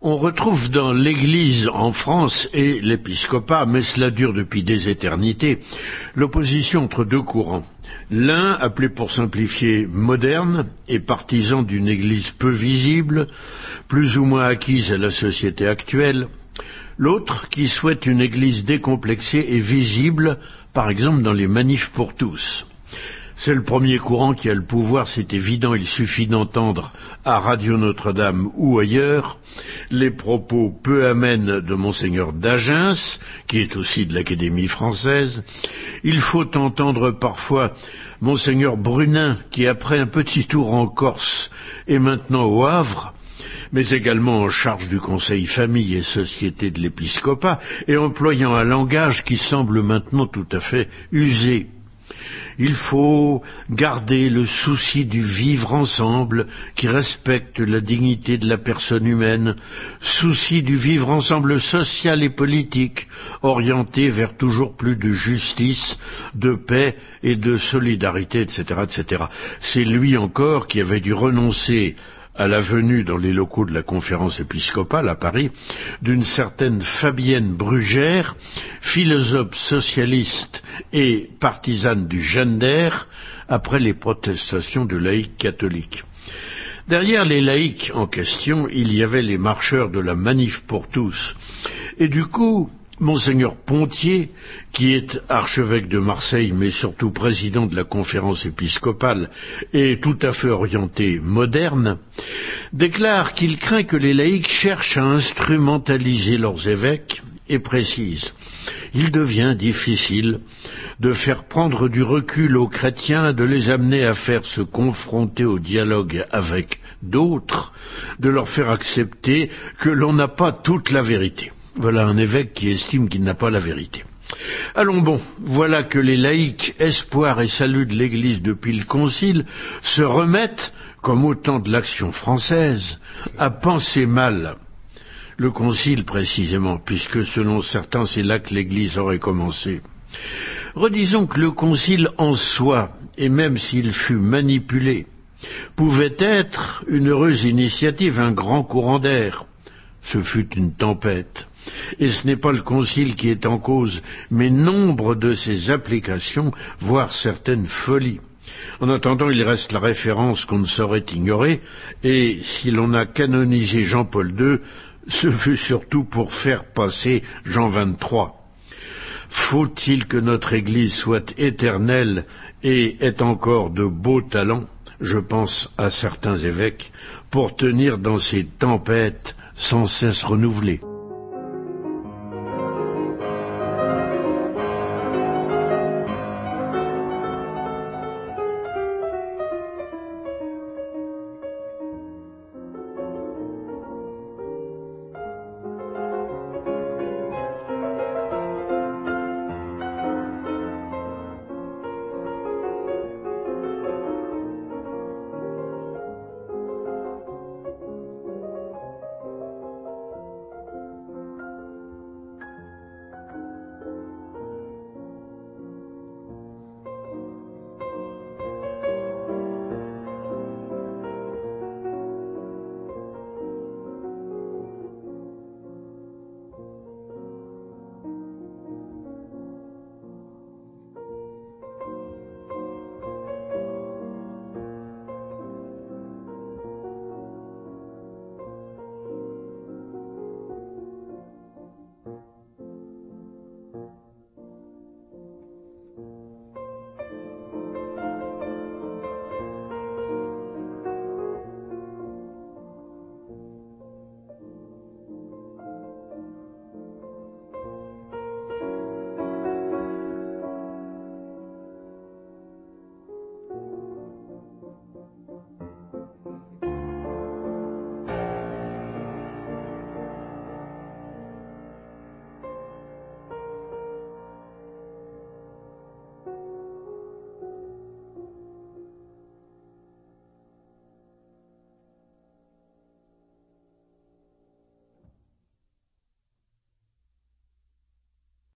On retrouve dans l'Église en France et l'épiscopat, mais cela dure depuis des éternités, l'opposition entre deux courants. L'un, appelé pour simplifier moderne, est partisan d'une Église peu visible, plus ou moins acquise à la société actuelle. L'autre, qui souhaite une Église décomplexée et visible, par exemple dans les manifs pour tous. C'est le premier courant qui a le pouvoir, c'est évident, il suffit d'entendre à Radio Notre-Dame ou ailleurs les propos peu amènes de monseigneur d'Agens, qui est aussi de l'Académie française. Il faut entendre parfois monseigneur Brunin, qui après un petit tour en Corse est maintenant au Havre, mais également en charge du Conseil Famille et Société de l'Épiscopat, et employant un langage qui semble maintenant tout à fait usé il faut garder le souci du vivre ensemble qui respecte la dignité de la personne humaine, souci du vivre ensemble social et politique, orienté vers toujours plus de justice, de paix et de solidarité, etc., etc. C'est lui encore qui avait dû renoncer à la venue dans les locaux de la conférence épiscopale à Paris d'une certaine Fabienne Brugère, philosophe socialiste et partisane du gender, après les protestations de laïcs catholiques. Derrière les laïcs en question, il y avait les marcheurs de la manif pour tous. Et du coup, Monseigneur Pontier, qui est archevêque de Marseille, mais surtout président de la conférence épiscopale et tout à fait orienté moderne, déclare qu'il craint que les laïcs cherchent à instrumentaliser leurs évêques et précise il devient difficile de faire prendre du recul aux chrétiens, de les amener à faire se confronter au dialogue avec d'autres, de leur faire accepter que l'on n'a pas toute la vérité. Voilà un évêque qui estime qu'il n'a pas la vérité. Allons bon, voilà que les laïcs, espoir et salut de l'Église depuis le Concile, se remettent, comme au temps de l'action française, à penser mal. Le Concile précisément, puisque selon certains c'est là que l'Église aurait commencé. Redisons que le Concile en soi, et même s'il fut manipulé, pouvait être une heureuse initiative, un grand courant d'air. Ce fut une tempête. Et ce n'est pas le Concile qui est en cause, mais nombre de ses applications, voire certaines folies. En attendant, il reste la référence qu'on ne saurait ignorer, et si l'on a canonisé Jean-Paul II, ce fut surtout pour faire passer Jean XXIII. Faut-il que notre Église soit éternelle et ait encore de beaux talents, je pense à certains évêques, pour tenir dans ces tempêtes sans cesse renouvelées?